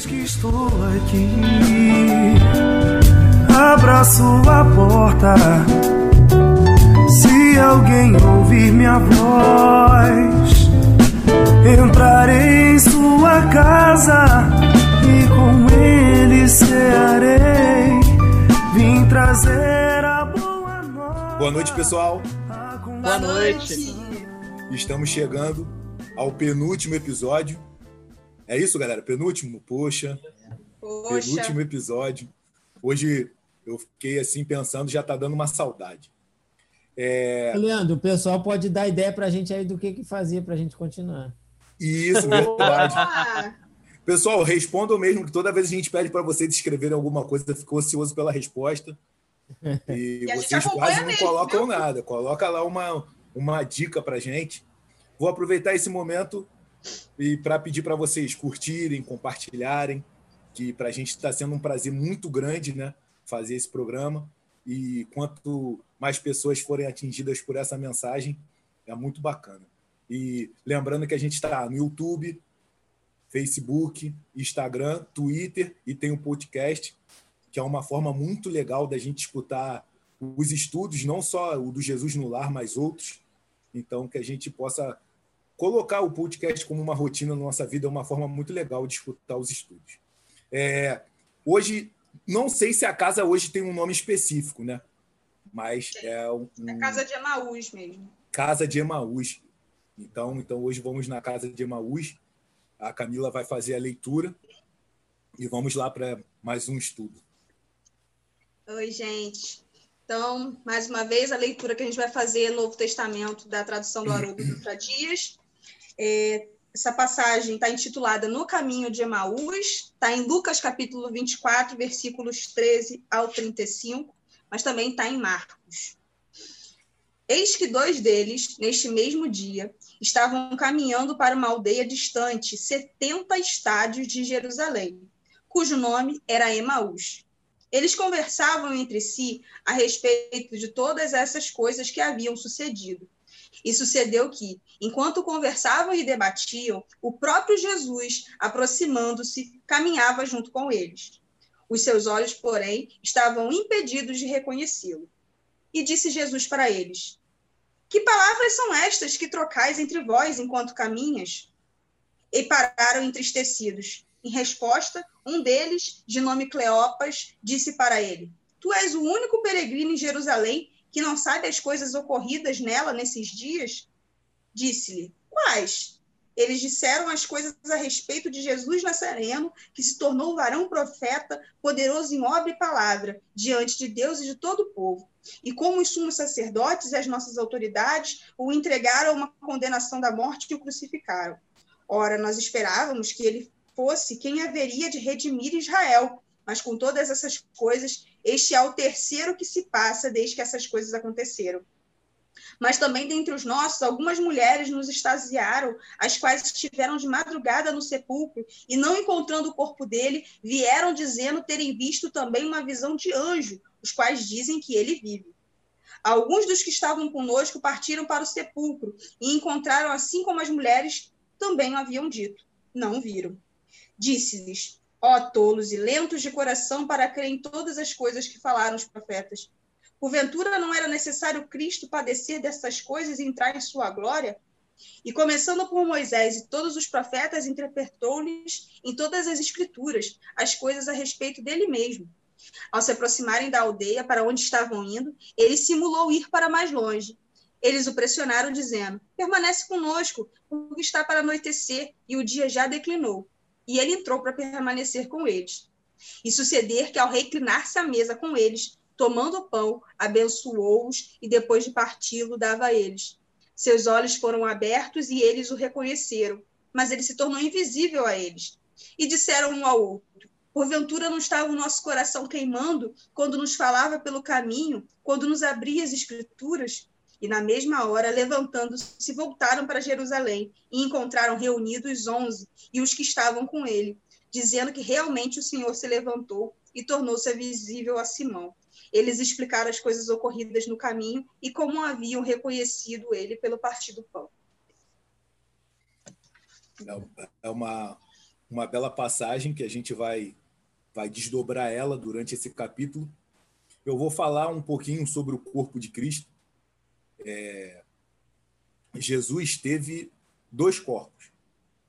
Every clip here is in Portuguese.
vez que estou aqui, abra sua porta. Se alguém ouvir minha voz, entrarei em sua casa e com ele cearei. Vim trazer a boa nova. Boa noite, pessoal. Boa noite. Estamos chegando ao penúltimo episódio. É isso, galera? Penúltimo? Poxa, Poxa, penúltimo episódio. Hoje eu fiquei assim pensando, já tá dando uma saudade. É, Leandro, o pessoal pode dar ideia pra gente aí do que, que fazia pra gente continuar. isso, verdade. ah, Pessoal, respondam mesmo que toda vez a gente pede para vocês escreverem alguma coisa, ficou ansioso pela resposta. E, E a vocês quase não mesmo, colocam viu? nada. Coloca lá uma, uma dica para gente. Vou aproveitar esse momento e para pedir para vocês curtirem, compartilharem, que para a gente está sendo um prazer muito grande, né, fazer esse programa. E quanto mais pessoas forem atingidas por essa mensagem, é muito bacana. E lembrando que a gente está no YouTube, Facebook, Instagram, Twitter e tem um podcast, que é uma forma muito legal da gente escutar os estudos, não só o do Jesus no Lar, mas outros. Então, que a gente possa colocar o podcast como uma rotina na nossa vida, é uma forma muito legal de escutar os estudos. É, hoje, não sei se a casa hoje tem um nome específico, né? Mas é um, a casa de Emaús mesmo. Casa de Emaús. Então, então hoje vamos na Casa de Emaús. A Camila vai fazer a leitura e vamos lá para mais um estudo. Oi, gente. Então, mais uma vez, a leitura que a gente vai fazer é Novo Testamento, da tradução do Haroldo Dutra Dias. É, essa passagem está intitulada No Caminho de Emaús, está em Lucas capítulo 24, versículos 13 ao 35, mas também está em Marcos. Eis que dois deles, neste mesmo dia, estavam caminhando para uma aldeia distante, 70 estádios de Jerusalém, cujo nome era Emaús. Eles conversavam entre si a respeito de todas essas coisas que haviam sucedido. E sucedeu que, enquanto conversavam e debatiam, o próprio Jesus, aproximando-se, caminhava junto com eles. Os seus olhos, porém, estavam impedidos de reconhecê-lo. E disse Jesus para eles: Que palavras são estas que trocais entre vós enquanto caminhas? E pararam entristecidos. Em resposta, um deles, de nome Cleopas, disse para ele: Tu és o único peregrino em Jerusalém que não sabe as coisas ocorridas nela nesses dias? Disse-lhe: Quais? Eles disseram as coisas a respeito de Jesus Nazareno, que se tornou varão profeta, poderoso em obra e palavra, diante de Deus e de todo o povo. E como os sumos sacerdotes e as nossas autoridades o entregaram a uma condenação da morte e o crucificaram. Ora, nós esperávamos que ele fosse quem haveria de redimir Israel, mas com todas essas coisas, este é o terceiro que se passa desde que essas coisas aconteceram. Mas também dentre os nossos, algumas mulheres nos extasiaram, as quais estiveram de madrugada no sepulcro e, não encontrando o corpo dele, vieram dizendo terem visto também uma visão de anjo, os quais dizem que ele vive. Alguns dos que estavam conosco partiram para o sepulcro e encontraram, assim como as mulheres também o haviam dito. Não viram. Disse-lhes: Ó tolos e lentos de coração para crer em todas as coisas que falaram os profetas. Porventura não era necessário Cristo padecer dessas coisas e entrar em sua glória? E começando por Moisés e todos os profetas, interpretou-lhes em todas as escrituras as coisas a respeito dele mesmo. Ao se aproximarem da aldeia para onde estavam indo, ele simulou ir para mais longe. Eles o pressionaram, dizendo: Permanece conosco, porque está para anoitecer e o dia já declinou. E ele entrou para permanecer com eles. E suceder que, ao reclinar-se à mesa com eles, tomando o pão, abençoou-os e, depois de parti-lo, dava a eles. Seus olhos foram abertos e eles o reconheceram, mas ele se tornou invisível a eles. E disseram um ao outro: Porventura não estava o nosso coração queimando quando nos falava pelo caminho, quando nos abria as escrituras? E na mesma hora, levantando-se, voltaram para Jerusalém e encontraram reunidos onze e os que estavam com ele, dizendo que realmente o Senhor se levantou e tornou-se visível a Simão. Eles explicaram as coisas ocorridas no caminho e como haviam reconhecido ele pelo partir do pão. É uma, uma bela passagem que a gente vai, vai desdobrar ela durante esse capítulo. Eu vou falar um pouquinho sobre o corpo de Cristo. É, Jesus teve dois corpos.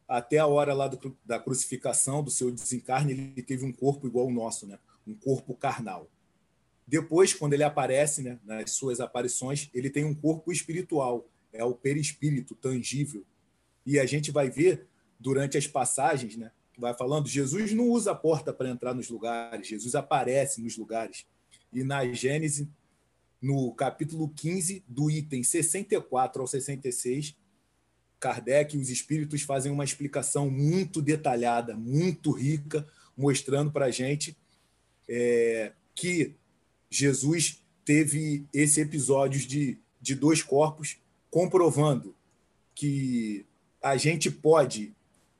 Até a hora lá do, da crucificação, do seu desencarne, ele teve um corpo igual ao nosso, né? um corpo carnal. Depois, quando ele aparece, né, nas suas aparições, ele tem um corpo espiritual, é o perispírito tangível. E a gente vai ver durante as passagens, né, vai falando, Jesus não usa a porta para entrar nos lugares, Jesus aparece nos lugares. E na Gênesis, no capítulo 15, do item 64 ao 66, Kardec e os espíritos fazem uma explicação muito detalhada, muito rica, mostrando para a gente é, que Jesus teve esse episódio de, de dois corpos, comprovando que a gente pode,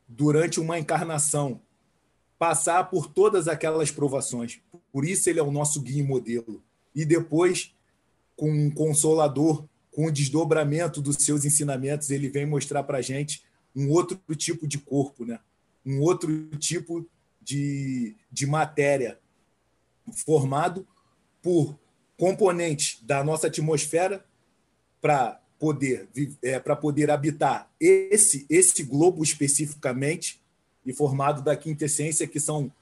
durante uma encarnação, passar por todas aquelas provações. Por isso ele é o nosso guia e modelo. E depois, com um consolador, com o desdobramento dos seus ensinamentos, ele vem mostrar para a gente um outro tipo de corpo, né? um outro tipo de, de matéria formado por componentes da nossa atmosfera para poder é, para poder habitar esse esse globo especificamente e formado da quintessência que são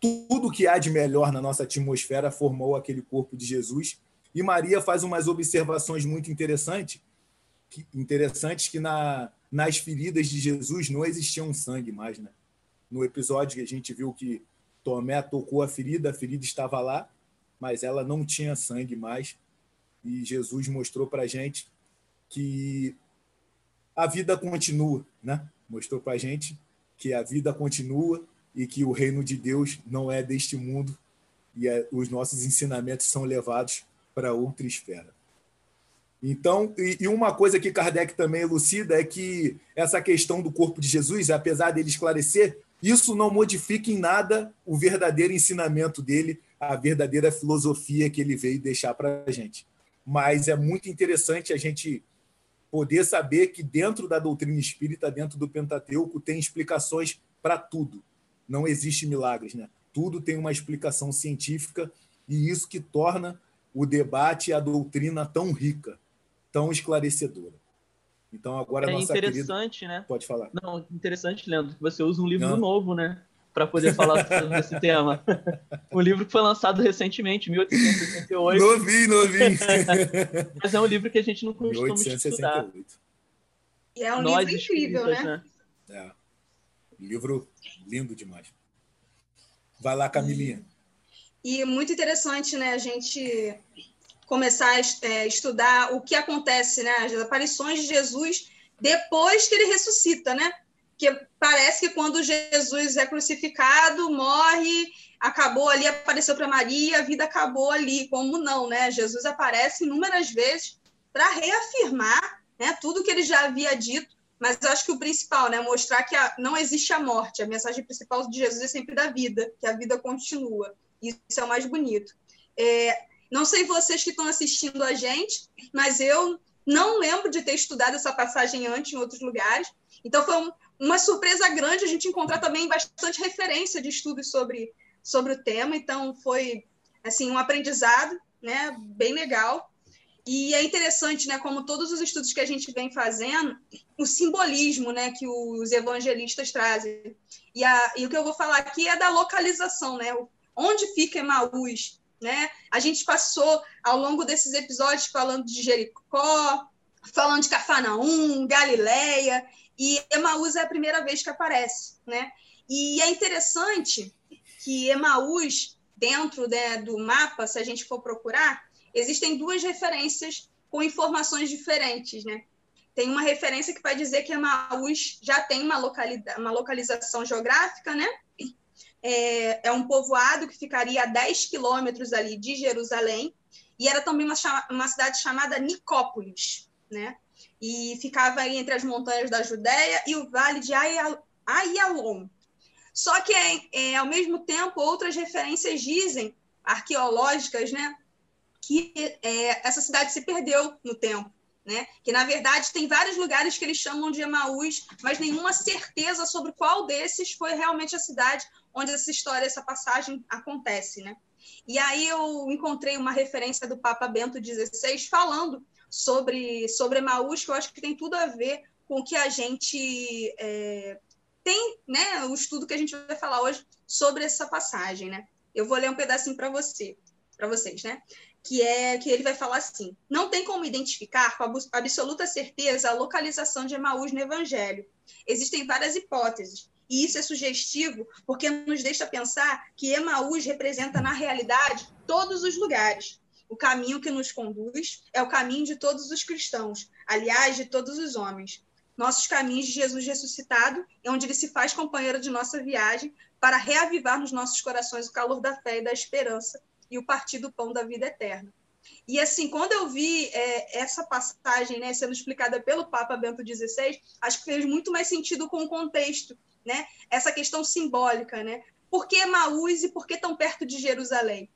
tudo que há de melhor na nossa atmosfera formou aquele corpo de Jesus e Maria faz umas observações muito interessantes que, interessantes que na, nas feridas de Jesus não existia um sangue mais né no episódio que a gente viu que Tomé tocou a ferida a ferida estava lá mas ela não tinha sangue mais. E Jesus mostrou para a gente que a vida continua, né? Mostrou para a gente que a vida continua e que o reino de Deus não é deste mundo e é, os nossos ensinamentos são levados para outra esfera. Então, e, uma coisa que Kardec também elucida é que essa questão do corpo de Jesus, apesar dele esclarecer, isso não modifica em nada o verdadeiro ensinamento dele a verdadeira filosofia que ele veio deixar para a gente. Mas é muito interessante a gente poder saber que dentro da doutrina espírita, dentro do Pentateuco, tem explicações para tudo. Não existe milagres, né? Tudo tem uma explicação científica e isso que torna o debate e a doutrina tão rica, tão esclarecedora. Então agora é nossa interessante, querida... né? Pode falar. Não, interessante, Leandro, que você usa um livro Não. novo, né? para poder falar sobre esse tema. Um livro que foi lançado recentemente, 1868. Novinho, novinho. Mas é um livro que a gente não costuma 1868. estudar. E é um Nós, livro incrível, né? né? É. Livro lindo demais. Vai lá, Camilinha. E, e muito interessante, né, a gente começar a é, estudar o que acontece, né, as aparições de Jesus depois que ele ressuscita, né? que parece que quando Jesus é crucificado, morre, acabou ali, apareceu para Maria, a vida acabou ali. Como não, né? Jesus aparece inúmeras vezes para reafirmar né, tudo que ele já havia dito, mas acho que o principal, né, mostrar que a, não existe a morte. A mensagem principal de Jesus é sempre da vida, que a vida continua. Isso é o mais bonito. É, não sei vocês que estão assistindo a gente, mas eu não lembro de ter estudado essa passagem antes em outros lugares. Então foi um, uma surpresa grande a gente encontrar também bastante referência de estudos sobre, sobre o tema, então foi assim um aprendizado, né, bem legal. E é interessante, né, como todos os estudos que a gente vem fazendo, o simbolismo, né, que os evangelistas trazem. E, a, e o que eu vou falar aqui é da localização, né, onde fica Emaús, né? A gente passou ao longo desses episódios falando de Jericó, falando de Cafarnaum, Galileia, e Emaús é a primeira vez que aparece, né? E é interessante que Emaús, dentro né, do mapa, se a gente for procurar, existem duas referências com informações diferentes, né? Tem uma referência que vai dizer que Emaús já tem uma, uma localização geográfica, né? É, é, um povoado que ficaria a 10 quilômetros ali de Jerusalém, e era também uma, uma cidade chamada Nicópolis, né? e ficava aí entre as montanhas da Judéia e o vale de Ayalon. Só que, é, é, ao mesmo tempo, outras referências dizem, arqueológicas, né, que é, essa cidade se perdeu no tempo. né? Que na verdade tem vários lugares que eles chamam de Emaús, mas nenhuma certeza sobre qual desses foi realmente a cidade onde essa história, essa passagem acontece, né? E aí eu encontrei uma referência do Papa Bento XVI falando sobre sobre Emaús, que eu acho que tem tudo a ver com o que a gente é, tem, né? O estudo que a gente vai falar hoje sobre essa passagem, né? Eu vou ler um pedacinho para você, para vocês, né? Que é que ele vai falar assim: não tem como identificar com absoluta certeza a localização de Emaús no Evangelho. Existem várias hipóteses, e isso é sugestivo porque nos deixa pensar que Emaús representa na realidade todos os lugares. O caminho que nos conduz é o caminho de todos os cristãos, aliás, de todos os homens. Nossos caminhos de Jesus ressuscitado, é onde ele se faz companheiro de nossa viagem para reavivar nos nossos corações o calor da fé e da esperança e o partir do pão da vida eterna. E assim, quando eu vi é, essa passagem né, sendo explicada pelo Papa Bento XVI, acho que fez muito mais sentido com o contexto, né? Essa questão simbólica, né? Por que Maús e por que tão perto de Jerusalém?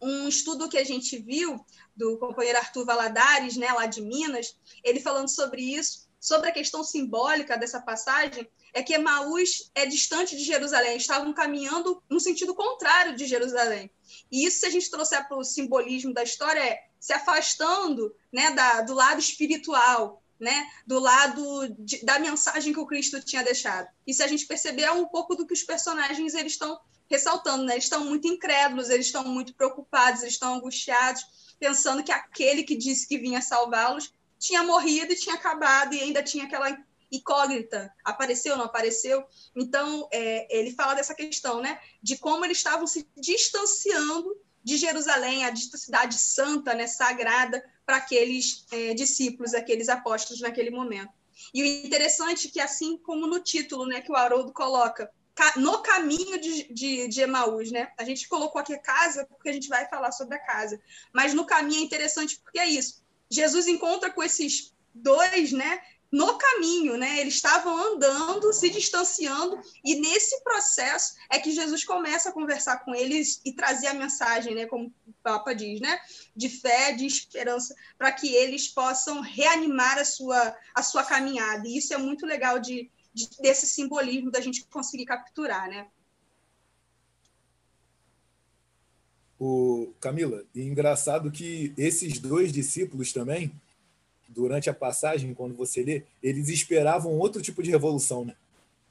Um estudo que a gente viu do companheiro Arthur Valadares, né, lá de Minas, ele falando sobre isso, sobre a questão simbólica dessa passagem, é que Emaús é distante de Jerusalém, estavam caminhando no sentido contrário de Jerusalém. E isso, se a gente trouxer para o simbolismo da história, é se afastando né, da, do lado espiritual, né, do lado de, da mensagem que o Cristo tinha deixado. E se a gente perceber, é um pouco do que os personagens eles estão ressaltando, né? Eles estão muito incrédulos, eles estão muito preocupados, eles estão angustiados, pensando que aquele que disse que vinha salvá-los tinha morrido e tinha acabado e ainda tinha aquela incógnita, apareceu, não apareceu. Então, é, ele fala dessa questão, né, de como eles estavam se distanciando de Jerusalém, a cidade santa, né, sagrada, para aqueles é, discípulos, aqueles apóstolos naquele momento. E o interessante é que, assim como no título né, que o Haroldo coloca, no caminho de, de, de Emaús, né? A gente colocou aqui casa porque a gente vai falar sobre a casa. Mas no caminho é interessante porque é isso. Jesus encontra com esses dois, né? No caminho, né? Eles estavam andando, se distanciando, e nesse processo é que Jesus começa a conversar com eles e trazer a mensagem, né? Como o Papa diz, né? De fé, de esperança, para que eles possam reanimar a sua, a sua caminhada. E isso é muito legal de, de desse simbolismo da gente conseguir capturar, né? O Camila, engraçado que esses dois discípulos também durante a passagem, quando você lê, eles esperavam outro tipo de revolução, né?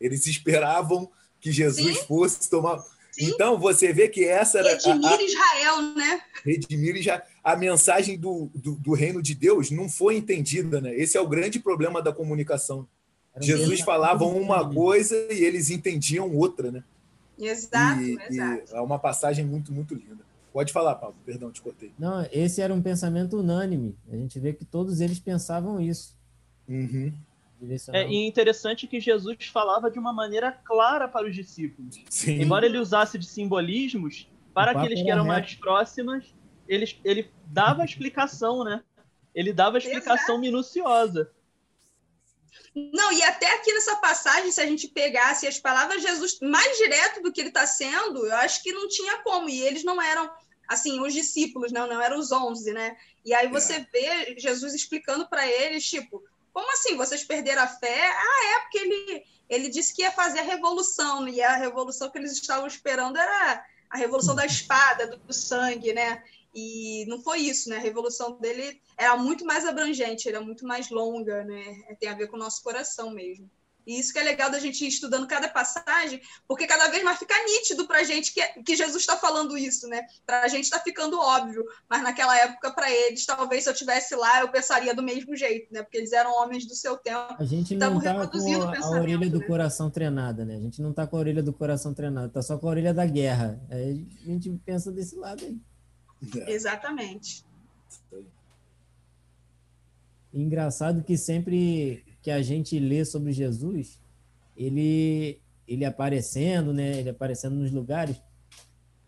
Eles esperavam que Jesus Sim. fosse tomar. Sim. Então, você vê que essa era. Redimir a, a... Israel, né? Redimir Israel. A mensagem do, do, do, reino de Deus não foi entendida, né? Esse é o grande problema da comunicação. Jesus falava uma coisa e eles entendiam outra, né? Exato, e, exato. E é uma passagem muito, muito linda. Pode falar, Paulo. Perdão, te cortei. Não, esse era um pensamento unânime. A gente vê que todos eles pensavam isso. Uhum. É e interessante que Jesus falava de uma maneira clara para os discípulos. Sim. Embora ele usasse de simbolismos, para aqueles que eram reto. mais próximas, ele, ele dava explicação, né? Ele dava explicação Exato. minuciosa. Não, e até aqui nessa passagem, se a gente pegasse as palavras de Jesus mais direto do que ele está sendo, eu acho que não tinha como. E eles não eram, assim, os discípulos, não, não eram os onze, né? E aí você é. vê Jesus explicando para eles, tipo, como assim, vocês perderam a fé? Ah, é, porque ele, ele disse que ia fazer a revolução, e a revolução que eles estavam esperando era a revolução da espada, do, do sangue, né? E não foi isso, né? A revolução dele era muito mais abrangente, era muito mais longa, né? Tem a ver com o nosso coração mesmo. E isso que é legal da gente ir estudando cada passagem, porque cada vez mais fica nítido para a gente que, que Jesus está falando isso, né? Para a gente está ficando óbvio, mas naquela época, para eles, talvez se eu tivesse lá, eu pensaria do mesmo jeito, né? Porque eles eram homens do seu tempo. A gente não está com a, a orelha do né? coração treinada, né? A gente não está com a orelha do coração treinada, está só com a orelha da guerra. Aí a gente pensa desse lado aí. É. Exatamente. Engraçado que sempre que a gente lê sobre Jesus, ele ele aparecendo, né? Ele aparecendo nos lugares,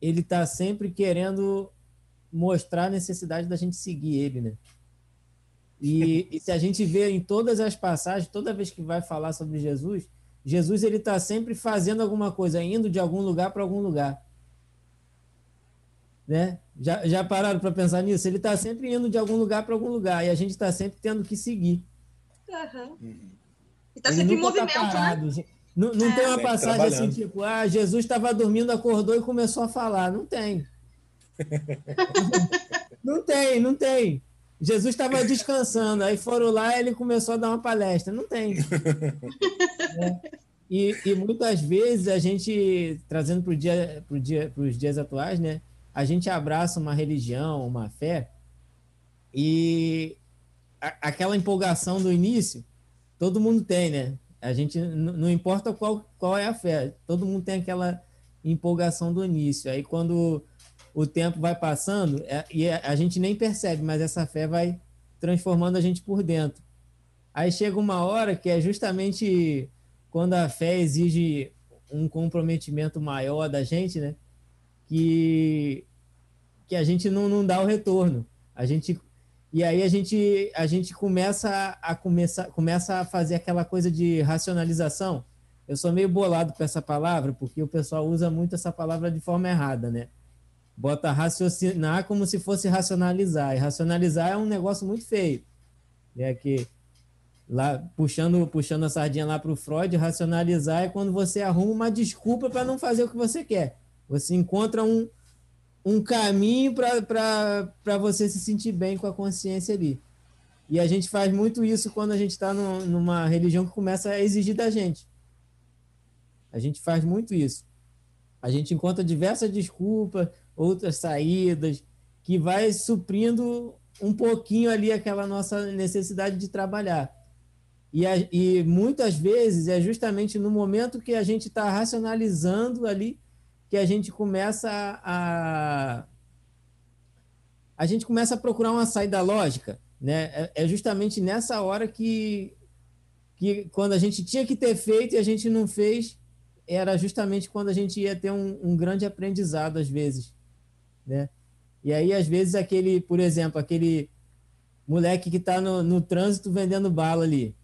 ele está sempre querendo mostrar a necessidade da gente seguir ele, né? E, e, se a gente vê em todas as passagens, toda vez que vai falar sobre Jesus, Jesus ele está sempre fazendo alguma coisa, indo de algum lugar para algum lugar. Né? Já, já pararam para pensar nisso? Ele está sempre indo de algum lugar para algum lugar e a gente está sempre tendo que seguir. Uhum. Uhum. E está sempre em tá movimento, tá parado, né? Não, não é. tem uma passagem assim, tipo, ah, Jesus estava dormindo, acordou e começou a falar. Não tem. não tem, não tem. Jesus estava descansando, aí foram lá e ele começou a dar uma palestra. Não tem. é. e, e, muitas vezes a gente, trazendo para dia, pro dia, os dias atuais, né? A gente abraça uma religião, uma fé, e aquela empolgação do início, todo mundo tem, né? A gente não importa qual, qual é a fé, todo mundo tem aquela empolgação do início. Aí quando o tempo vai passando é, e a, a gente nem percebe, mas essa fé vai transformando a gente por dentro. Aí chega uma hora que é justamente quando a fé exige um comprometimento maior da gente, né? Que, que a gente não, não dá o retorno. A gente e aí a gente, a gente começa a, começa, começa a fazer aquela coisa de racionalização. Eu sou meio bolado com essa palavra, porque o pessoal usa muito essa palavra de forma errada, né? Bota raciocinar como se fosse racionalizar. E racionalizar é um negócio muito feio. É que lá puxando puxando a sardinha lá para o Freud, racionalizar é quando você arruma uma desculpa para não fazer o que você quer. Você encontra um, um caminho para você se sentir bem com a consciência ali. E a gente faz muito isso quando a gente está numa religião que começa a exigir da gente. A gente faz muito isso. A gente encontra diversas desculpas, outras saídas, que vai suprindo um pouquinho ali aquela nossa necessidade de trabalhar. E, a, e muitas vezes é justamente no momento que a gente está racionalizando ali que a gente começa a, a gente começa a procurar uma saída lógica, né? É, é justamente nessa hora que que quando a gente tinha que ter feito e a gente não fez, era justamente quando a gente ia ter um, um grande aprendizado às vezes, né? E aí às vezes aquele, por exemplo, aquele moleque que está no, no trânsito vendendo bala ali,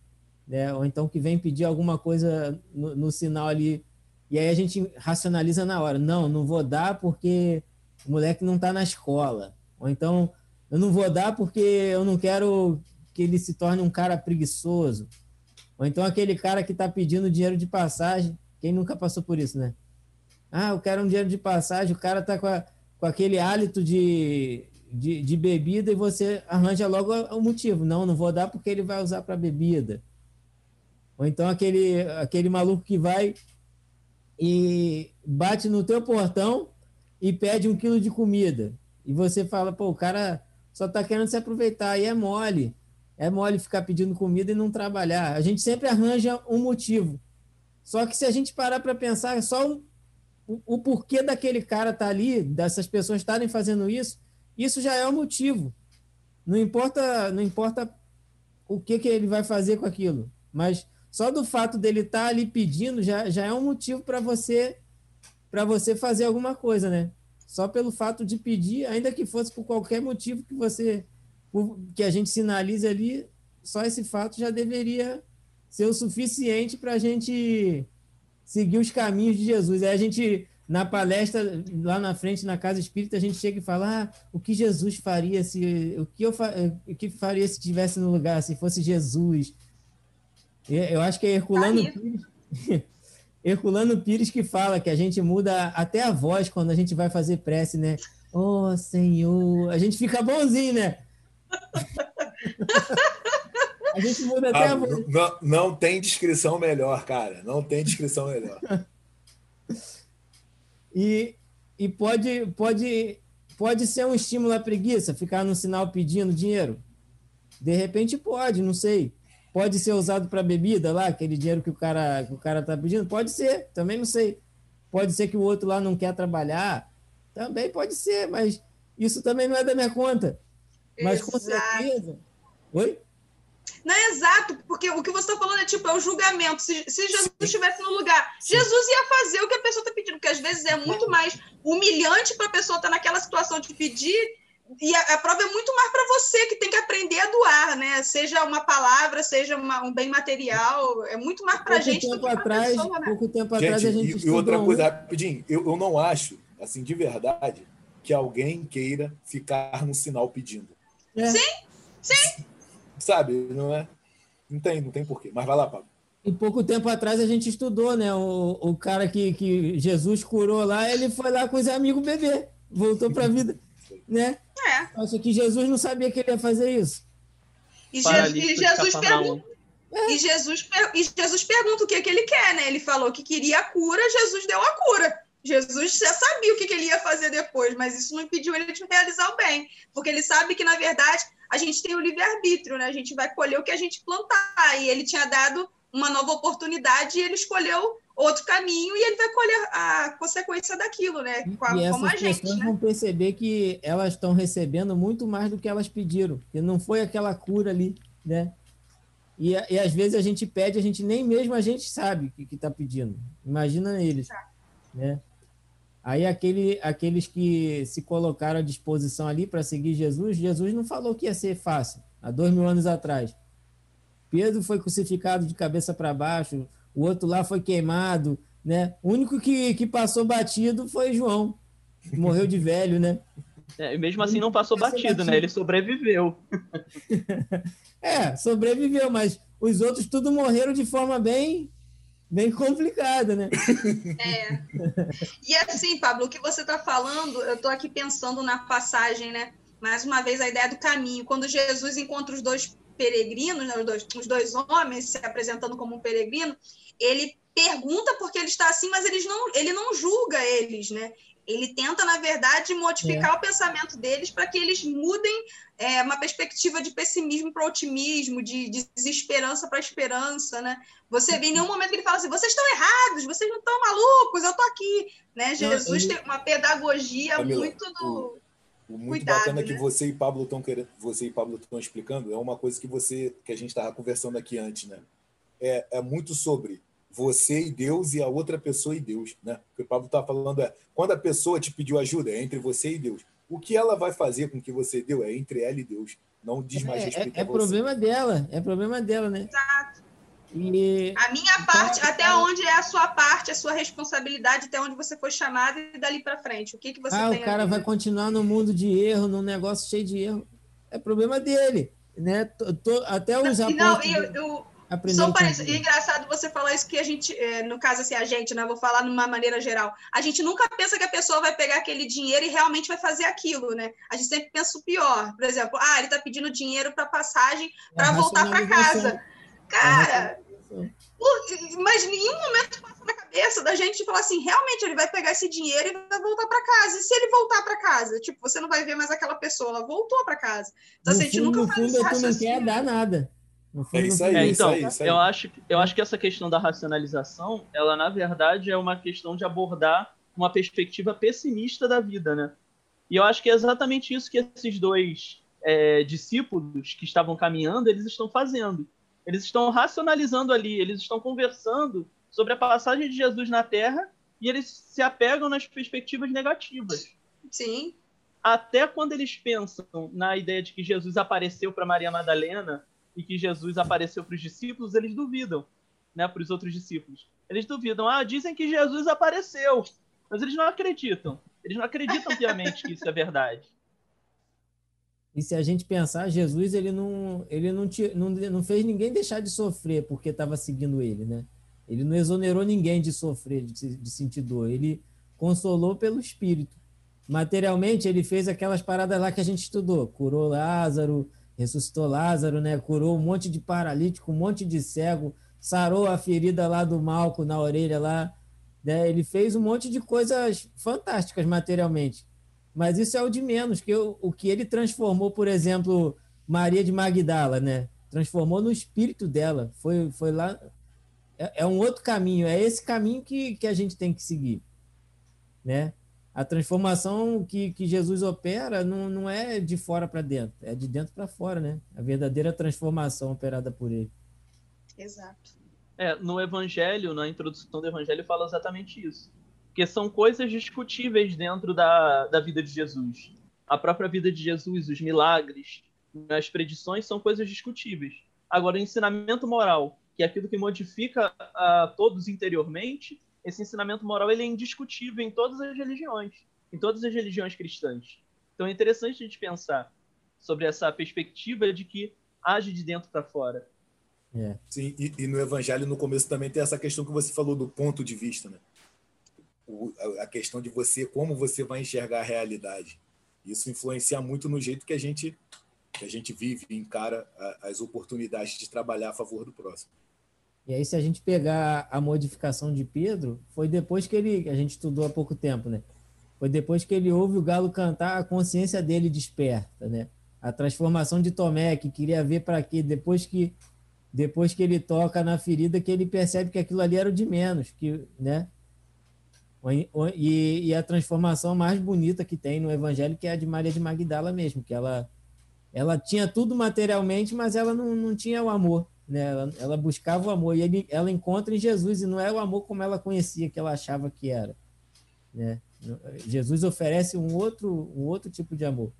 né? Ou então que vem pedir alguma coisa no, no sinal ali e aí a gente racionaliza na hora. Não, não vou dar porque o moleque não está na escola. Ou então, eu não vou dar porque eu não quero que ele se torne um cara preguiçoso. Ou então aquele cara que está pedindo dinheiro de passagem. Quem nunca passou por isso, né? Ah, eu quero um dinheiro de passagem. O cara está com, com aquele hálito de, de, de, bebida e você arranja logo o motivo. Não, não vou dar porque ele vai usar para bebida. Ou então aquele, aquele maluco que vai e bate no teu portão e pede um quilo de comida. E você fala, pô, o cara só tá querendo se aproveitar. E é mole. É mole ficar pedindo comida e não trabalhar. A gente sempre arranja um motivo. Só que se a gente parar para pensar só o, o, porquê daquele cara tá ali, dessas pessoas estarem fazendo isso, isso já é o motivo. Não importa, não importa o que, que ele vai fazer com aquilo. Mas só do fato dele estar tá ali pedindo já, já é um motivo para você para você fazer alguma coisa, né? Só pelo fato de pedir, ainda que fosse por qualquer motivo que você que a gente sinalize ali, só esse fato já deveria ser o suficiente para a gente seguir os caminhos de Jesus. Aí a gente na palestra lá na frente na casa espírita a gente chega e fala ah, o que Jesus faria se o que eu o que faria se estivesse no lugar se fosse Jesus eu acho que é Herculano tá Pires. Herculano Pires que fala que a gente muda até a voz quando a gente vai fazer prece, né? Oh, Senhor. A gente fica bonzinho, né? a gente muda até ah, a voz. Não, não tem descrição melhor, cara. Não tem descrição melhor. e, e pode, pode, pode ser um estímulo à preguiça, ficar no sinal pedindo dinheiro? De repente pode, não sei. Pode ser usado para bebida lá, aquele dinheiro que o cara que o cara tá pedindo? Pode ser, também não sei. Pode ser que o outro lá não quer trabalhar, também pode ser, mas isso também não é da minha conta. Mas exato. com certeza. Oi? Não é exato, porque o que você está falando é tipo, é o julgamento. Se, se Jesus Sim. estivesse no lugar, Sim. Jesus ia fazer o que a pessoa está pedindo, porque às vezes é muito mais humilhante para a pessoa estar tá naquela situação de pedir e a, a, prova é muito mais para você que tem que aprender a doar, né? Seja uma palavra, seja uma, um bem material, é muito mais para a gente. Tempo atrás, pessoa, né? Pouco tempo gente, atrás a gente. E, e outra coisa, rapidinho, eu, eu não acho, assim, de verdade, que alguém queira ficar no sinal pedindo. É. Sim, sim. Sabe, não é? Não tem, não tem porquê. Mas vai lá, Pablo. E pouco tempo atrás a gente estudou, né? O, o cara que, que Jesus curou lá, ele foi lá com os amigos beber, voltou para a vida, né? É. Acho que Jesus não sabia que ele ia fazer isso. E, Je e Jesus pergunta. É. E, Jesus, e Jesus pergunta o que, que ele quer, né? Ele falou que queria a cura, Jesus deu a cura. Jesus já sabia o que, que ele ia fazer depois, mas isso não impediu ele de realizar o bem, porque ele sabe que, na verdade, a gente tem o livre-arbítrio, né? A gente vai colher o que a gente plantar. E ele tinha dado uma nova oportunidade e ele escolheu outro caminho e ele vai colher a consequência daquilo, né? Com a, e essas a gente, pessoas né? vão perceber que elas estão recebendo muito mais do que elas pediram, que não foi aquela cura ali, né? E, e às vezes a gente pede, a gente nem mesmo a gente sabe o que está pedindo. Imagina eles, tá. né? Aí aquele, aqueles que se colocaram à disposição ali para seguir Jesus, Jesus não falou que ia ser fácil, há dois mil anos atrás. Pedro foi crucificado de cabeça para baixo, o outro lá foi queimado, né? O único que, que passou batido foi João, que morreu de velho, né? É, e mesmo assim não passou batido, batido, né? Ele sobreviveu. é, sobreviveu, mas os outros tudo morreram de forma bem bem complicada, né? É. E assim, Pablo, o que você está falando, eu estou aqui pensando na passagem, né? Mais uma vez, a ideia do caminho. Quando Jesus encontra os dois peregrinos, né, os, dois, os dois homens se apresentando como um peregrino, ele pergunta porque ele está assim, mas eles não, ele não julga eles, né? Ele tenta, na verdade, modificar é. o pensamento deles para que eles mudem é, uma perspectiva de pessimismo para otimismo, de, de desesperança para esperança, né? Você vê em nenhum momento que ele fala assim, vocês estão errados, vocês não estão malucos, eu estou aqui, né? Jesus ele... tem uma pedagogia Camila, muito do... O muito Cuidado, bacana né? que você e Pablo estão querendo, você e Pablo estão explicando é uma coisa que você que a gente estava conversando aqui antes, né? É, é muito sobre você e Deus e a outra pessoa e Deus, né? O que o Pablo está falando é quando a pessoa te pediu ajuda é entre você e Deus. O que ela vai fazer com o que você deu é entre ela e Deus. Não diz mais é, respeito é, é a você. É problema dela, é problema dela, né? Exato. E... A minha parte, então, até onde é a sua parte, a sua responsabilidade, até onde você foi chamado e dali para frente. O que, que você ah, tem o cara vai continuar no mundo de erro, num negócio cheio de erro. É problema dele, né? Tô, tô, até os não, não eu, eu, só parece e engraçado você falar isso que a gente, é, no caso assim, a gente, né? Vou falar de uma maneira geral. A gente nunca pensa que a pessoa vai pegar aquele dinheiro e realmente vai fazer aquilo, né? A gente sempre pensa o pior. Por exemplo, ah, ele está pedindo dinheiro para passagem para voltar para casa. Cara, mas em nenhum momento passa na cabeça da gente falar assim, realmente ele vai pegar esse dinheiro e vai voltar para casa. E se ele voltar para casa, tipo, você não vai ver mais aquela pessoa, ela voltou para casa. Então, no assim, a gente fundo, nunca faz fundo, tu não quer dar nada. É isso aí, é, então, isso aí, Eu, acho, eu acho que essa questão da racionalização, ela na verdade é uma questão de abordar uma perspectiva pessimista da vida, né? E eu acho que é exatamente isso que esses dois é, discípulos que estavam caminhando, eles estão fazendo. Eles estão racionalizando ali, eles estão conversando sobre a passagem de Jesus na Terra e eles se apegam nas perspectivas negativas. Sim. Até quando eles pensam na ideia de que Jesus apareceu para Maria Madalena e que Jesus apareceu para os discípulos, eles duvidam, né, para os outros discípulos. Eles duvidam. Ah, dizem que Jesus apareceu, mas eles não acreditam. Eles não acreditam piamente que isso é verdade. E se a gente pensar, Jesus ele não, ele não, não, não fez ninguém deixar de sofrer porque estava seguindo ele, né? Ele não exonerou ninguém de sofrer, de, de sentir dor. Ele consolou pelo Espírito. Materialmente, ele fez aquelas paradas lá que a gente estudou. Curou Lázaro, ressuscitou Lázaro, né? Curou um monte de paralítico, um monte de cego, sarou a ferida lá do Malco na orelha lá. Né? Ele fez um monte de coisas fantásticas materialmente. Mas isso é o de menos, que o, o que ele transformou, por exemplo, Maria de Magdala, né? Transformou no espírito dela. Foi, foi lá. É, é um outro caminho. É esse caminho que, que a gente tem que seguir, né? A transformação que, que Jesus opera não, não é de fora para dentro, é de dentro para fora, né? A verdadeira transformação operada por ele. Exato. É, no Evangelho, na introdução do Evangelho, fala exatamente isso. Porque são coisas discutíveis dentro da, da vida de Jesus. A própria vida de Jesus, os milagres, as predições são coisas discutíveis. Agora, o ensinamento moral, que é aquilo que modifica a todos interiormente, esse ensinamento moral ele é indiscutível em todas as religiões. em todas as religiões cristãs. Então é interessante a gente pensar sobre essa perspectiva de que age de dentro para fora. É. Sim, e, e, no Evangelho, no começo, também tem essa questão que você falou do ponto de vista, né? O, a, a, questão de você, como você vai enxergar a realidade. Isso influencia muito no jeito que a gente, que a gente vive e encara a, as oportunidades de trabalhar a favor do próximo. E aí, se a gente pegar a modificação de Pedro, foi depois que ele, a gente estudou há pouco tempo, né? Foi depois que ele ouve o galo cantar, a consciência dele desperta, né? A transformação de Tomé, que queria ver para quê, depois que depois que ele toca na ferida, que ele percebe que aquilo ali era o de menos, que, né? E, e a transformação mais bonita que tem no Evangelho, que é a de Maria de Magdala mesmo, que ela, ela tinha tudo materialmente, mas ela não, não tinha o amor, né? Ela, ela buscava o amor e ele, ela encontra em Jesus e não é o amor como ela conhecia, que ela achava que era, né? Jesus oferece um outro, um outro tipo de amor.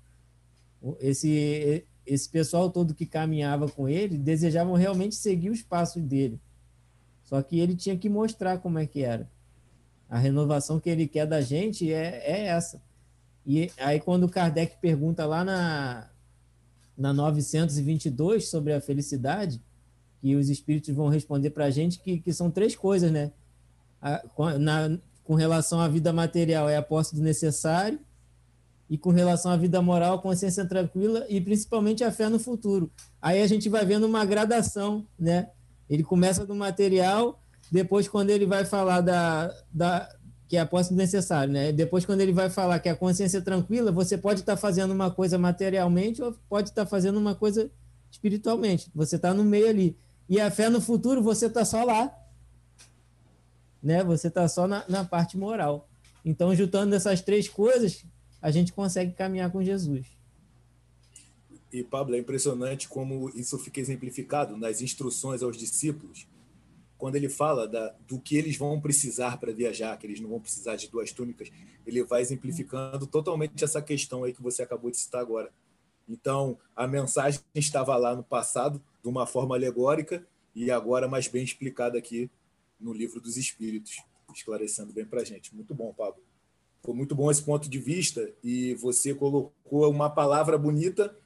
Esse esse pessoal todo que caminhava com ele desejavam realmente seguir os passos dele. Só que ele tinha que mostrar como é que era. A renovação que ele quer da gente é, é essa. E aí, quando Kardec pergunta lá na, na 922 sobre a felicidade, que os espíritos vão responder para a gente que, que são três coisas, né? A, na, com relação à vida material, é a posse do necessário, e com relação à vida moral, consciência tranquila e principalmente a fé no futuro. Aí a gente vai vendo uma gradação, né? Ele começa do material, depois quando ele vai falar da, da que é a posse necessária, né? Depois quando ele vai falar que a consciência tranquila, você pode estar fazendo uma coisa materialmente ou pode estar fazendo uma coisa espiritualmente. Você está no meio ali. E a fé no futuro, você está só lá, né? Você está só na, na parte moral. Então, juntando essas três coisas, a gente consegue caminhar com Jesus. E, Pablo, é impressionante como isso fica exemplificado nas instruções aos discípulos, quando ele fala da, do que eles vão precisar para viajar, que eles não vão precisar de duas túnicas, ele vai exemplificando totalmente essa questão aí que você acabou de citar agora. Então, a mensagem estava lá no passado, de uma forma alegórica, e agora mais bem explicada aqui no Livro dos Espíritos, esclarecendo bem para a gente. Muito bom, Pablo. Foi muito bom esse ponto de vista e você colocou uma palavra bonita.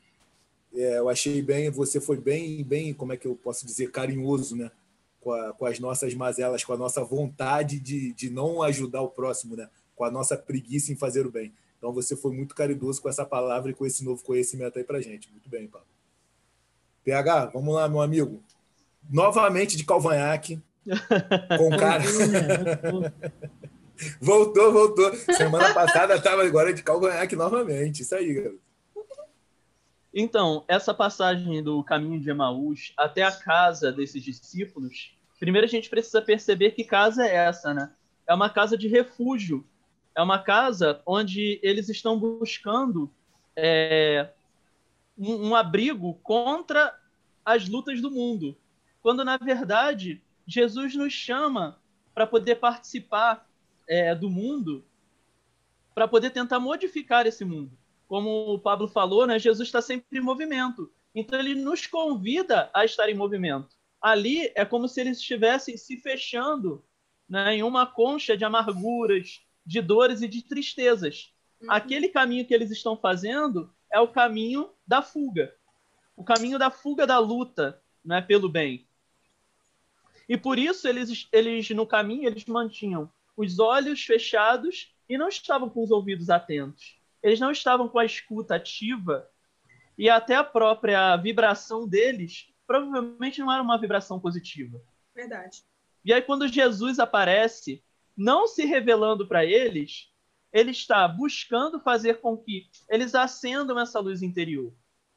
É, eu achei bem, você foi bem, bem, como é que eu posso dizer, carinhoso, né? Com, a, com as nossas mazelas, com a nossa vontade de, de não ajudar o próximo, né? Com a nossa preguiça em fazer o bem. Então você foi muito caridoso com essa palavra e com esse novo conhecimento aí para gente. Muito bem, Paulo. PH, vamos lá, meu amigo. Novamente de Calvanhaque. com cara. Voltou, voltou. Semana passada estava agora de Calvanhaque novamente. Isso aí, garoto. Então, essa passagem do caminho de Emaús até a casa desses discípulos, primeiro a gente precisa perceber que casa é essa, né? É uma casa de refúgio. É uma casa onde eles estão buscando é, um, um abrigo contra as lutas do mundo. Quando, na verdade, Jesus nos chama para poder participar é, do mundo para poder tentar modificar esse mundo. Como o Pablo falou, né, Jesus está sempre em movimento. Então ele nos convida a estar em movimento. Ali é como se eles estivessem se fechando né, em uma concha de amarguras, de dores e de tristezas. Uhum. Aquele caminho que eles estão fazendo é o caminho da fuga. O caminho da fuga da luta né, pelo bem. E por isso eles, eles no caminho eles mantinham os olhos fechados e não estavam com os ouvidos atentos. Eles não estavam com a escuta ativa e até a própria vibração deles provavelmente não era uma vibração positiva. Verdade. E aí quando Jesus aparece, não se revelando para eles, ele está buscando fazer com que eles acendam essa luz interior,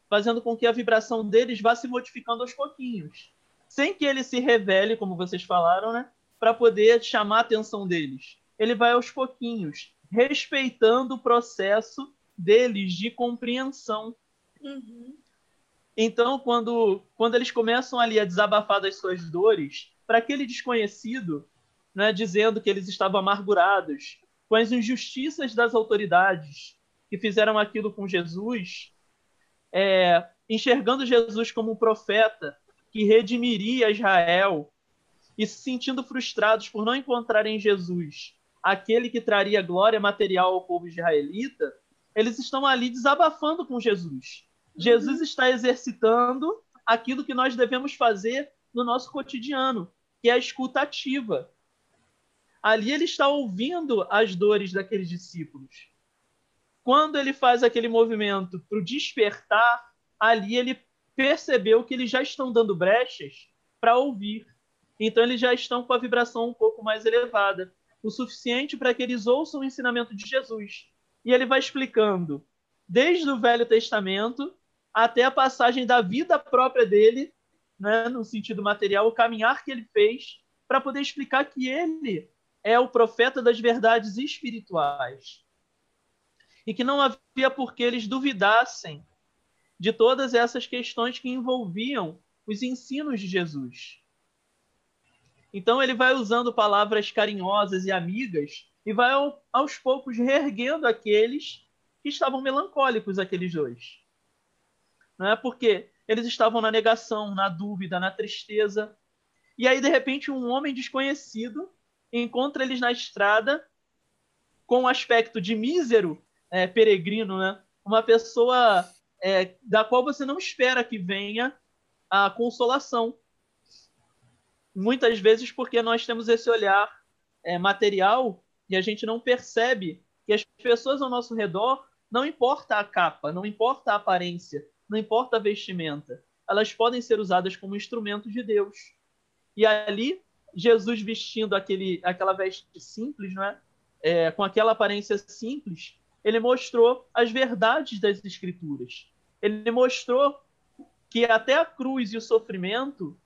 fazendo com que a vibração deles vá se modificando aos pouquinhos, sem que ele se revele, como vocês falaram, né? para poder chamar a atenção deles. Ele vai aos pouquinhos, respeitando o processo deles de compreensão. Uhum. Então, quando, quando eles começam ali a desabafar das suas dores, para aquele desconhecido, né, dizendo que eles estavam amargurados com as injustiças das autoridades que fizeram aquilo com Jesus, é, enxergando Jesus como um profeta que redimiria Israel e se sentindo frustrados por não encontrarem em Jesus aquele que traria glória material ao povo israelita, eles estão ali desabafando com Jesus. Jesus está exercitando aquilo que nós devemos fazer no nosso cotidiano, que é a escuta ativa. Ali ele está ouvindo as dores daqueles discípulos. Quando ele faz aquele movimento para o despertar, ali ele percebeu que eles já estão dando brechas para ouvir. Então eles já estão com a vibração um pouco mais elevada, o suficiente para que eles ouçam o ensinamento de Jesus. E ele vai explicando desde o Velho Testamento até a passagem da vida própria dele, né, no sentido material, o caminhar que ele fez para poder explicar que ele é o profeta das verdades espirituais. E que não havia por que eles duvidassem de todas essas questões que envolviam os ensinos de Jesus. Então ele vai usando palavras carinhosas e amigas e vai aos poucos reerguendo aqueles que estavam melancólicos, aqueles dois não é? Porque eles estavam na negação, na dúvida, na tristeza. E aí, de repente, um homem desconhecido encontra eles na estrada com um aspecto de mísero é, peregrino, né? Uma pessoa é, da qual você não espera que venha a consolação. Muitas vezes porque nós temos esse olhar é, material e a gente não percebe que as pessoas ao nosso redor não importa a capa, não importa a aparência, não importa a vestimenta, elas podem ser usadas como instrumentos de Deus. E ali, Jesus vestindo aquele, aquela veste simples, não é? é? com aquela aparência simples, ele mostrou as verdades das Escrituras. Ele mostrou que até a cruz e o sofrimento,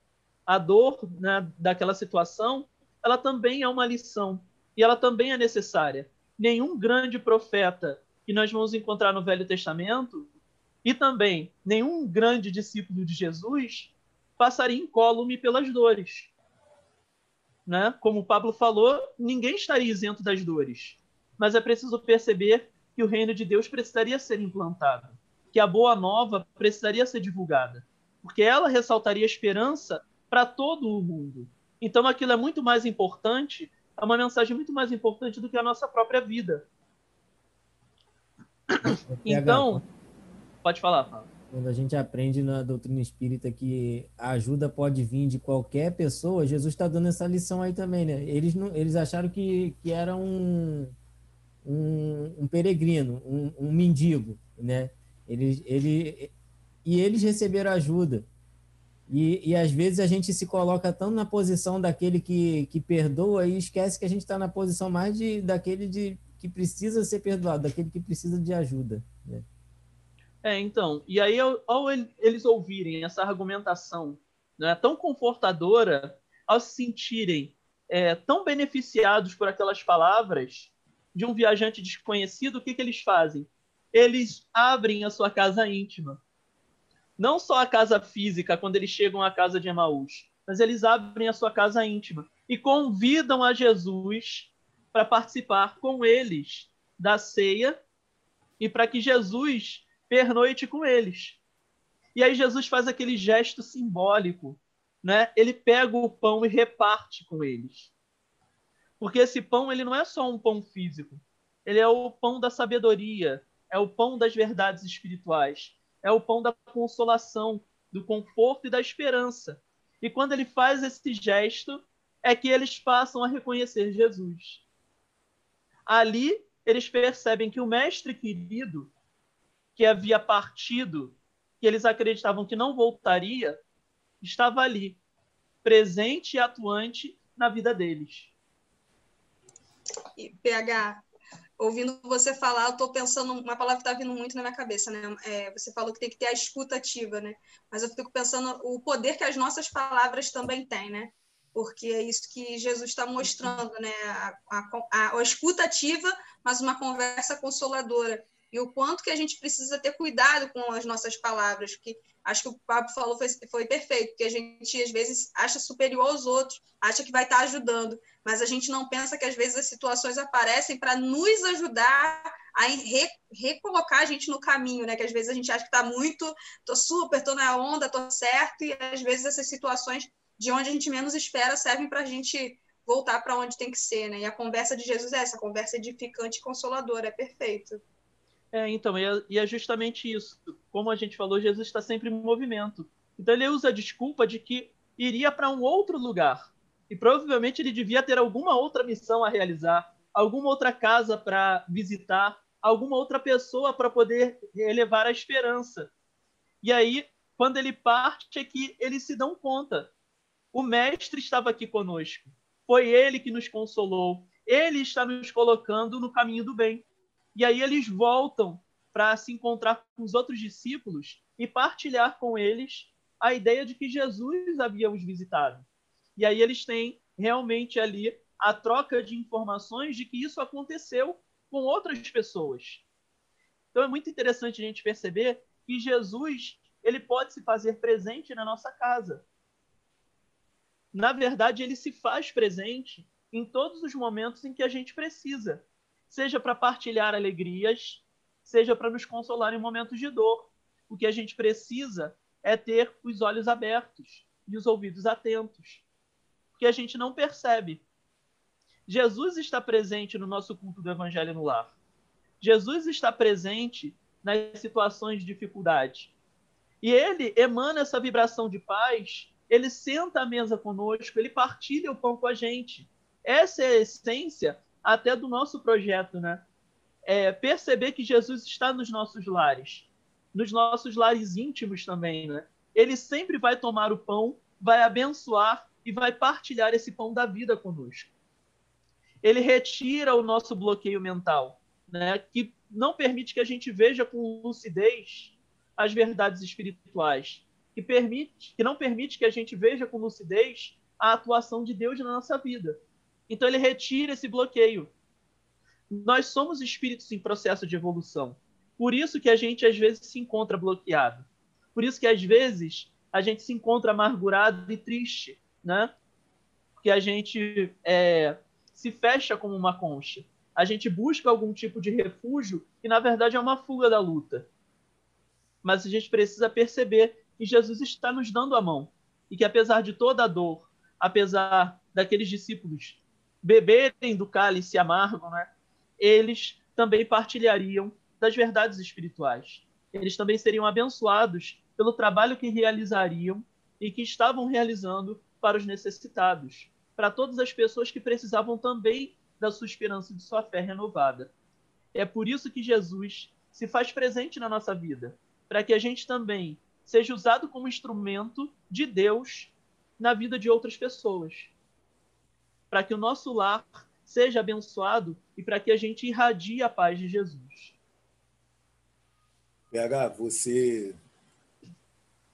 a dor né, daquela situação, ela também é uma lição e ela também é necessária. Nenhum grande profeta que nós vamos encontrar no Velho Testamento e também, nenhum grande discípulo de Jesus passaria incólume pelas dores. Né? Como o Pablo falou, ninguém estaria isento das dores. Mas é preciso perceber que o reino de Deus precisaria ser implantado, que a boa nova precisaria ser divulgada, porque ela ressaltaria esperança para todo o mundo. Então aquilo é muito mais importante, é uma mensagem muito mais importante do que a nossa própria vida. Então, Pode falar, Fábio. Quando a gente aprende na doutrina espírita que a ajuda pode vir de qualquer pessoa, Jesus está dando essa lição aí também, né? Eles, não, eles acharam que, que era um, um, um peregrino, um, um, mendigo, né? Eles, ele, e eles receberam ajuda. E, e às vezes a gente se coloca tão na posição daquele que, que perdoa e esquece que a gente está na posição mais de, daquele de, que precisa ser perdoado, daquele que precisa de ajuda. Né? É, então, e aí ao, ao eles ouvirem essa argumentação né, tão confortadora, ao se sentirem é, tão beneficiados por aquelas palavras de um viajante desconhecido, o que, que eles fazem? Eles abrem a sua casa íntima. Não só a casa física, quando eles chegam à casa de Emaús, mas eles abrem a sua casa íntima e convidam a Jesus para participar com eles da ceia e para que Jesus pernoite com eles. E aí Jesus faz aquele gesto simbólico, né? Ele pega o pão e reparte com eles. Porque esse pão ele não é só um pão físico, ele é o pão da sabedoria, é o pão das verdades espirituais, é o pão da consolação, do conforto e da esperança. E quando ele faz esse gesto, é que eles passam a reconhecer Jesus. Ali, eles percebem que o mestre querido que havia partido, que eles acreditavam que não voltaria, estava ali, presente e atuante na vida deles. E, PH, ouvindo você falar, eu estou pensando uma palavra que está vindo muito na minha cabeça, né? É, você falou que tem que ter a escuta ativa, né? Mas eu fico pensando o poder que as nossas palavras também têm, né? Porque é isso que Jesus está mostrando, né? A, a, a, escuta ativa, mas uma conversa consoladora e o quanto que a gente precisa ter cuidado com as nossas palavras, porque acho que o Pablo falou foi, foi perfeito, que a gente às vezes acha superior aos outros, acha que vai estar ajudando, mas a gente não pensa que às vezes as situações aparecem para nos ajudar a re, recolocar a gente no caminho, né? Que às vezes a gente acha que está muito, tô super, tô na onda, tô certo, e às vezes essas situações de onde a gente menos espera servem para a gente voltar para onde tem que ser, né? E a conversa de Jesus é essa, conversa edificante e consoladora, é perfeito. É, então, e é, e é justamente isso. Como a gente falou, Jesus está sempre em movimento. Então ele usa a desculpa de que iria para um outro lugar. E provavelmente ele devia ter alguma outra missão a realizar, alguma outra casa para visitar, alguma outra pessoa para poder elevar a esperança. E aí, quando ele parte, é que eles se dão conta. O mestre estava aqui conosco. Foi ele que nos consolou. Ele está nos colocando no caminho do bem. E aí eles voltam para se encontrar com os outros discípulos e partilhar com eles a ideia de que Jesus havia os visitado. E aí eles têm realmente ali a troca de informações de que isso aconteceu com outras pessoas. Então é muito interessante a gente perceber que Jesus ele pode se fazer presente na nossa casa. Na verdade, ele se faz presente em todos os momentos em que a gente precisa seja para partilhar alegrias, seja para nos consolar em momentos de dor. O que a gente precisa é ter os olhos abertos e os ouvidos atentos, porque a gente não percebe. Jesus está presente no nosso culto do Evangelho no lar. Jesus está presente nas situações de dificuldade. E ele emana essa vibração de paz, ele senta à mesa conosco, ele partilha o pão com a gente. Essa é a essência até do nosso projeto, né? É perceber que Jesus está nos nossos lares, nos nossos lares íntimos também, né? Ele sempre vai tomar o pão, vai abençoar e vai partilhar esse pão da vida conosco. Ele retira o nosso bloqueio mental, né? Que não permite que a gente veja com lucidez as verdades espirituais, que permite, que não permite que a gente veja com lucidez a atuação de Deus na nossa vida. Então ele retira esse bloqueio. Nós somos espíritos em processo de evolução. Por isso que a gente às vezes se encontra bloqueado. Por isso que às vezes a gente se encontra amargurado e triste, né? Porque a gente é, se fecha como uma concha. A gente busca algum tipo de refúgio que na verdade é uma fuga da luta. Mas a gente precisa perceber que Jesus está nos dando a mão e que apesar de toda a dor, apesar daqueles discípulos beberem do cálice amargo, né, eles também partilhariam das verdades espirituais. Eles também seriam abençoados pelo trabalho que realizariam e que estavam realizando para os necessitados, para todas as pessoas que precisavam também da sua esperança de sua fé renovada. É por isso que Jesus se faz presente na nossa vida, para que a gente também seja usado como instrumento de Deus na vida de outras pessoas para que o nosso lar seja abençoado e para que a gente irradie a paz de Jesus. PH, você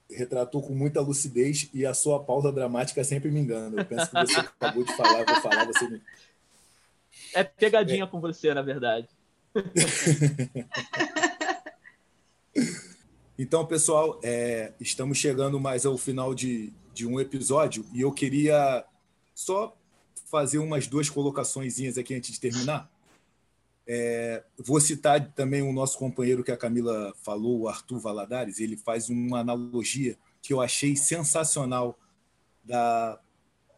retratou com muita lucidez e a sua pausa dramática sempre me engana. Eu penso que você acabou de falar, eu vou falar, você me... É pegadinha é. com você, na verdade. então, pessoal, é, estamos chegando mais ao final de, de um episódio e eu queria só fazer umas duas colocações aqui antes de terminar. É, vou citar também o nosso companheiro que a Camila falou, o Arthur Valadares. Ele faz uma analogia que eu achei sensacional da,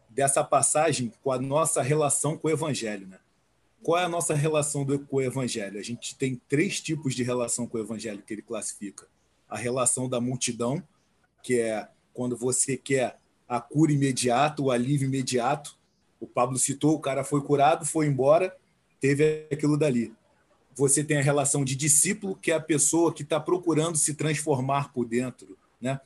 dessa passagem com a nossa relação com o Evangelho. Né? Qual é a nossa relação do, com o Evangelho? A gente tem três tipos de relação com o Evangelho que ele classifica: a relação da multidão, que é quando você quer a cura imediata, o alívio imediato, o Pablo citou, o cara foi curado, foi embora, teve aquilo dali. Você tem a relação de discípulo, que é a pessoa que está procurando se transformar por dentro, né?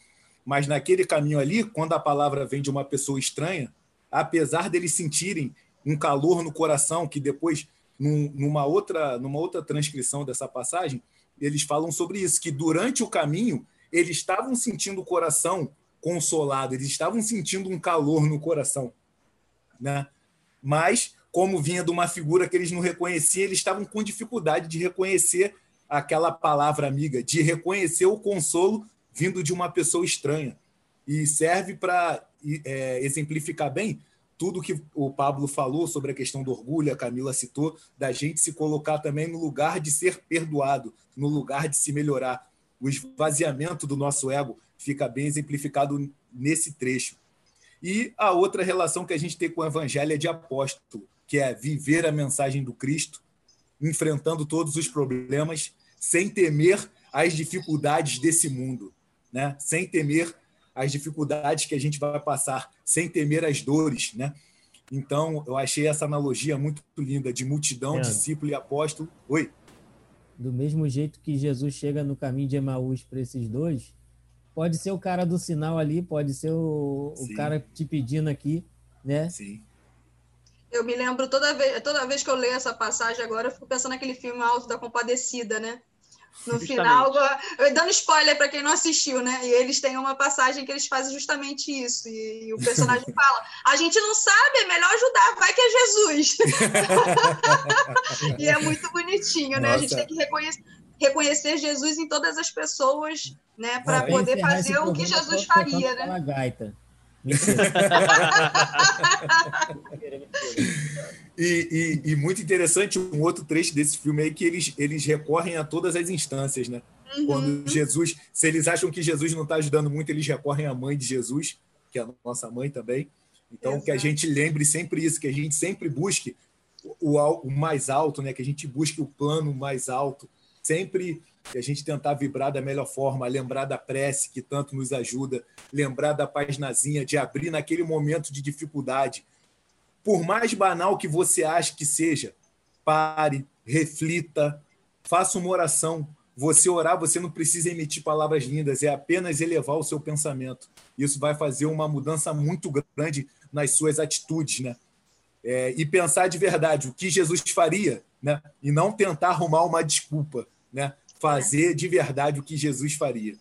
Mas naquele caminho ali, quando a palavra vem de uma pessoa estranha, apesar deles sentirem um calor no coração, que depois, num, numa, outra, numa outra transcrição dessa passagem, eles falam sobre isso, que durante o caminho eles estavam sentindo o coração consolado, eles estavam sentindo um calor no coração né? Mas, como vinha de uma figura que eles não reconheciam, eles estavam com dificuldade de reconhecer aquela palavra amiga, de reconhecer o consolo vindo de uma pessoa estranha. E serve para é, exemplificar bem tudo que o Pablo falou sobre a questão do orgulho, a Camila citou, da gente se colocar também no lugar de ser perdoado, no lugar de se melhorar. O esvaziamento do nosso ego fica bem exemplificado nesse trecho. E a outra relação que a gente tem com o evangelho é de apóstolo, que é viver a mensagem do Cristo, enfrentando todos os problemas, sem temer as dificuldades desse mundo, né? sem temer as dificuldades que a gente vai passar, sem temer as dores. Né? Então, eu achei essa analogia muito linda de multidão, é. discípulo e apóstolo. Oi. Do mesmo jeito que Jesus chega no caminho de Emaús para esses dois, pode ser o cara do sinal ali, pode ser o, o cara te pedindo aqui, né? Sim. Eu me lembro toda vez, toda vez que eu leio essa passagem agora, eu fico pensando naquele filme Alto da Compadecida, né? No justamente. final, dando spoiler para quem não assistiu, né? E eles têm uma passagem que eles fazem justamente isso. E, e o personagem fala: a gente não sabe, é melhor ajudar, vai que é Jesus. e é muito bonitinho, né? Nossa. A gente tem que reconhecer, reconhecer Jesus em todas as pessoas, né? Para poder fazer o que Jesus faria, né? Gaita. e, e, e, muito interessante um outro trecho desse filme aí que eles, eles recorrem a todas as instâncias, né? Uhum. Quando Jesus, se eles acham que Jesus não está ajudando muito, eles recorrem à mãe de Jesus, que é a nossa mãe também. Então, Exato. que a gente lembre sempre isso, que a gente sempre busque o, o mais alto, né? Que a gente busque o plano mais alto, sempre a gente tentar vibrar da melhor forma, lembrar da prece que tanto nos ajuda, lembrar da paginazinha, de abrir naquele momento de dificuldade. Por mais banal que você ache que seja, pare, reflita, faça uma oração. Você orar, você não precisa emitir palavras lindas, é apenas elevar o seu pensamento. Isso vai fazer uma mudança muito grande nas suas atitudes, né? É, e pensar de verdade o que Jesus faria, né? E não tentar arrumar uma desculpa, né? fazer de verdade o que Jesus faria.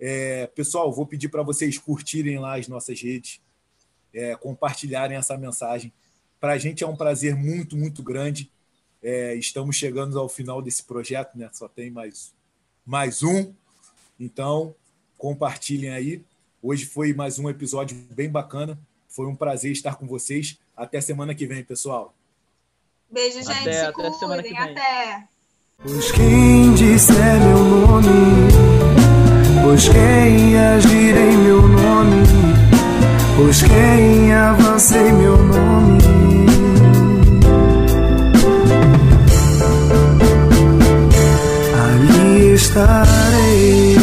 É, pessoal, vou pedir para vocês curtirem lá as nossas redes, é, compartilharem essa mensagem. Para a gente é um prazer muito, muito grande. É, estamos chegando ao final desse projeto, né? Só tem mais, mais um. Então, compartilhem aí. Hoje foi mais um episódio bem bacana. Foi um prazer estar com vocês. Até semana que vem, pessoal. Beijo, gente. Até, Se até semana que vem. Até. Pois quem disser meu nome, pois quem agir em meu nome, pois quem avança em meu nome. Ali estarei.